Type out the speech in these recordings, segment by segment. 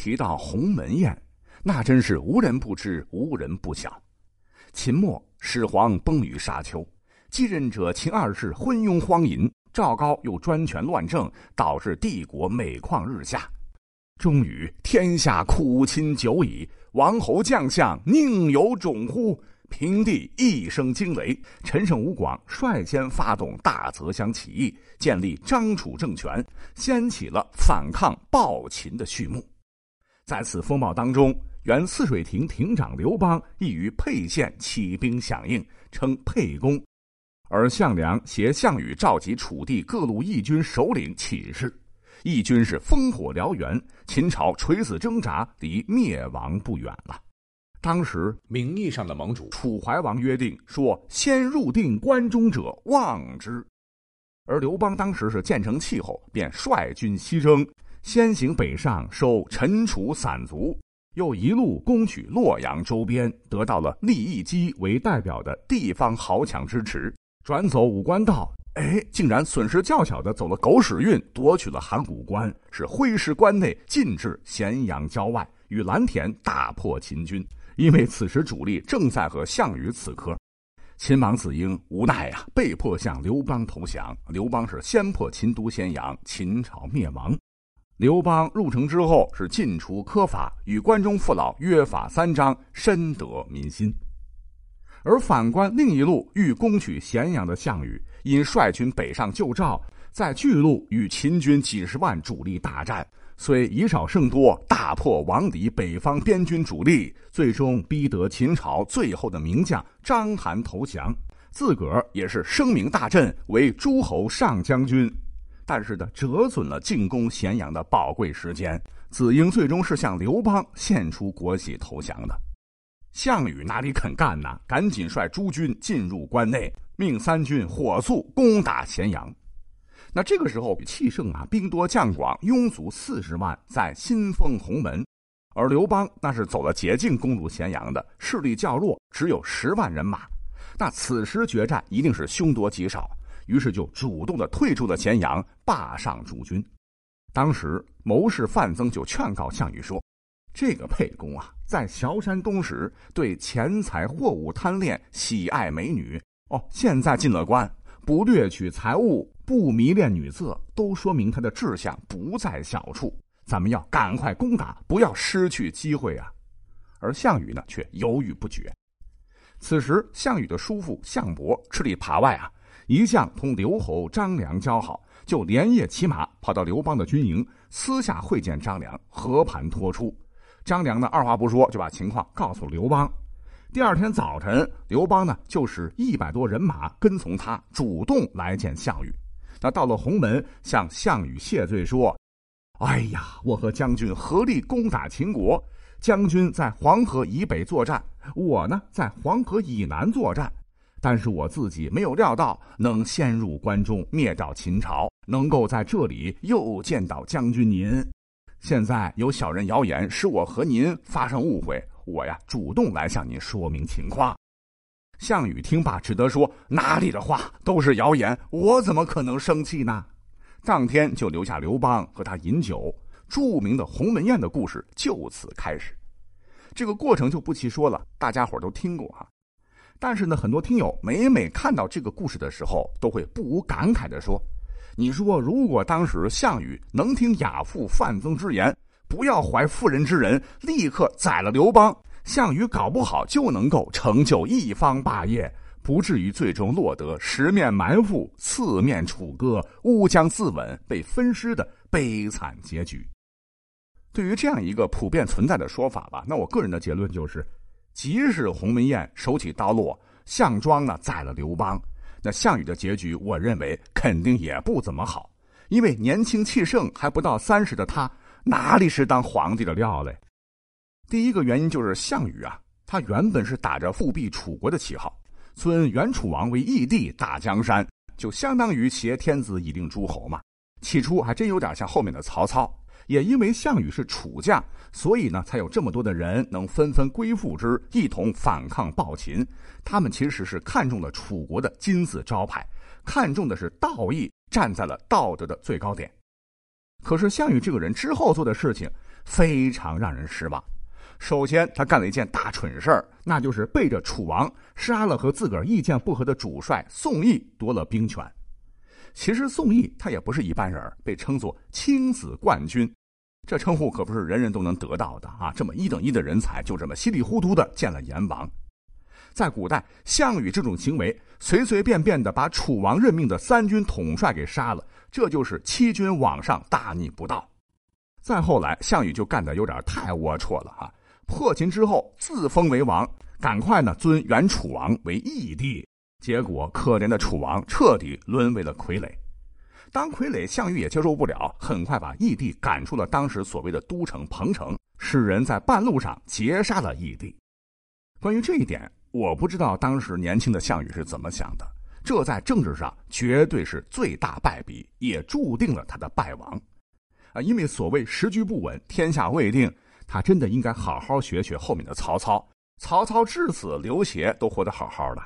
提到鸿门宴，那真是无人不知，无人不晓。秦末始皇崩于沙丘，继任者秦二世昏庸荒淫，赵高又专权乱政，导致帝国每况日下。终于天下苦秦久矣，王侯将相宁有种乎？平地一声惊雷，陈胜吴广率先发动大泽乡起义，建立张楚政权，掀起了反抗暴秦的序幕。在此风暴当中，原泗水亭亭长刘邦亦于沛县起兵响应，称沛公。而项梁携项羽召集楚地各路义军首领起事，义军是烽火燎原，秦朝垂死挣扎，离灭亡不远了。当时名义上的盟主楚怀王约定说：“先入定关中者望之。”而刘邦当时是建成气候，便率军西征，先行北上收陈楚散卒，又一路攻取洛阳周边，得到了利益基为代表的地方豪强支持，转走武关道，哎，竟然损失较小的走了狗屎运，夺取了函谷关，是挥师关内，进至咸阳郊外，与蓝田大破秦军。因为此时主力正在和项羽死磕，秦王子婴无奈呀，被迫向刘邦投降。刘邦是先破秦都咸阳，秦朝灭亡。刘邦入城之后是尽除苛法，与关中父老约法三章，深得民心。而反观另一路欲攻取咸阳的项羽，因率军北上救赵，在巨鹿与秦军几十万主力大战。虽以少胜多，大破王离北方边军主力，最终逼得秦朝最后的名将章邯投降，自个儿也是声名大振，为诸侯上将军。但是呢，折损了进攻咸阳的宝贵时间。子婴最终是向刘邦献出国玺投降的。项羽哪里肯干呢？赶紧率诸军进入关内，命三军火速攻打咸阳。那这个时候，气盛啊，兵多将广，拥卒四十万，在新丰鸿门；而刘邦那是走了捷径攻入咸阳的，势力较弱，只有十万人马。那此时决战一定是凶多吉少，于是就主动的退出了咸阳，罢上主军。当时谋士范增就劝告项羽说：“这个沛公啊，在崤山东时对钱财货物贪恋，喜爱美女。哦，现在进了关，不掠取财物。”不迷恋女色，都说明他的志向不在小处。咱们要赶快攻打，不要失去机会啊！而项羽呢，却犹豫不决。此时，项羽的叔父项伯吃里扒外啊，一向同刘侯张良交好，就连夜骑马跑到刘邦的军营，私下会见张良，和盘托出。张良呢，二话不说就把情况告诉刘邦。第二天早晨，刘邦呢，就使一百多人马跟从他，主动来见项羽。那到了鸿门，向项羽谢罪说：“哎呀，我和将军合力攻打秦国，将军在黄河以北作战，我呢在黄河以南作战。但是我自己没有料到能先入关中，灭掉秦朝，能够在这里又见到将军您。现在有小人谣言，使我和您发生误会，我呀主动来向您说明情况。”项羽听罢，只得说：“哪里的话，都是谣言，我怎么可能生气呢？”当天就留下刘邦和他饮酒，著名的鸿门宴的故事就此开始。这个过程就不细说了，大家伙都听过哈。但是呢，很多听友每每看到这个故事的时候，都会不无感慨的说：“你说，如果当时项羽能听亚父范增之言，不要怀妇人之仁，立刻宰了刘邦。”项羽搞不好就能够成就一方霸业，不至于最终落得十面埋伏、四面楚歌、乌江自刎、被分尸的悲惨结局。对于这样一个普遍存在的说法吧，那我个人的结论就是：即使鸿门宴手起刀落，项庄呢宰了刘邦，那项羽的结局，我认为肯定也不怎么好，因为年轻气盛还不到三十的他，哪里是当皇帝的料嘞？第一个原因就是项羽啊，他原本是打着复辟楚国的旗号，尊原楚王为义帝，大江山，就相当于挟天子以令诸侯嘛。起初还真有点像后面的曹操。也因为项羽是楚将，所以呢，才有这么多的人能纷纷归附之，一同反抗暴秦。他们其实是看中了楚国的金字招牌，看中的是道义，站在了道德的最高点。可是项羽这个人之后做的事情。非常让人失望。首先，他干了一件大蠢事儿，那就是背着楚王杀了和自个儿意见不合的主帅宋义，夺了兵权。其实宋义他也不是一般人，被称作青子冠军，这称呼可不是人人都能得到的啊！这么一等一的人才，就这么稀里糊涂的见了阎王。在古代，项羽这种行为，随随便便的把楚王任命的三军统帅给杀了，这就是欺君罔上，大逆不道。再后来，项羽就干的有点太龌龊了哈。破秦之后，自封为王，赶快呢尊原楚王为义帝，结果可怜的楚王彻底沦为了傀儡。当傀儡，项羽也接受不了，很快把义帝赶出了当时所谓的都城彭城，使人在半路上截杀了义帝。关于这一点，我不知道当时年轻的项羽是怎么想的。这在政治上绝对是最大败笔，也注定了他的败亡。啊，因为所谓时局不稳，天下未定。他真的应该好好学学后面的曹操。曹操至死，刘协都活得好好的。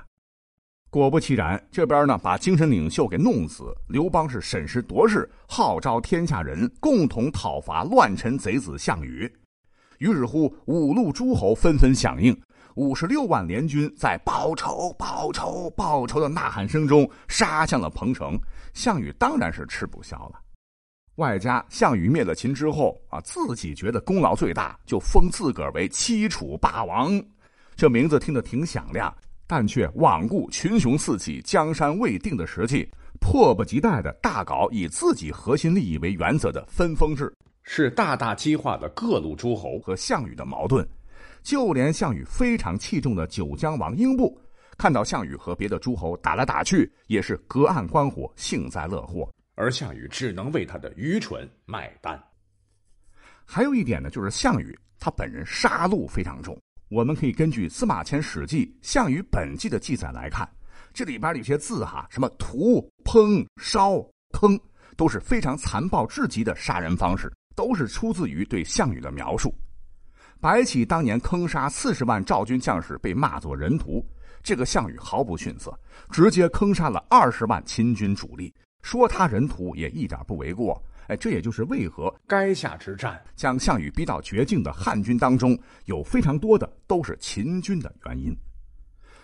果不其然，这边呢把精神领袖给弄死。刘邦是审时度势，号召天下人共同讨伐乱臣贼子项羽。于是乎，五路诸侯纷纷响应，五十六万联军在报仇、报仇、报仇的呐喊声中杀向了彭城。项羽当然是吃不消了。外加项羽灭了秦之后啊，自己觉得功劳最大，就封自个儿为七楚霸王。这名字听得挺响亮，但却罔顾群雄四起、江山未定的时期，迫不及待的大搞以自己核心利益为原则的分封制，是大大激化了各路诸侯和项羽的矛盾。就连项羽非常器重的九江王英布，看到项羽和别的诸侯打来打去，也是隔岸观火，幸灾乐祸。而项羽只能为他的愚蠢买单。还有一点呢，就是项羽他本人杀戮非常重。我们可以根据司马迁《史记·项羽本纪》的记载来看，这里边有些字哈，什么屠、烹、烧、坑，都是非常残暴至极的杀人方式，都是出自于对项羽的描述。白起当年坑杀四十万赵军将士，被骂作人屠，这个项羽毫不逊色，直接坑杀了二十万秦军主力。说他人屠也一点不为过，哎，这也就是为何垓下之战将项羽逼到绝境的汉军当中，有非常多的都是秦军的原因。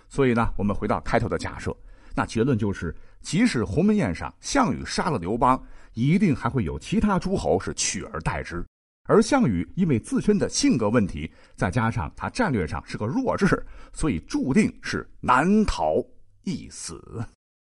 所以呢，我们回到开头的假设，那结论就是，即使鸿门宴上项羽杀了刘邦，一定还会有其他诸侯是取而代之。而项羽因为自身的性格问题，再加上他战略上是个弱智，所以注定是难逃一死。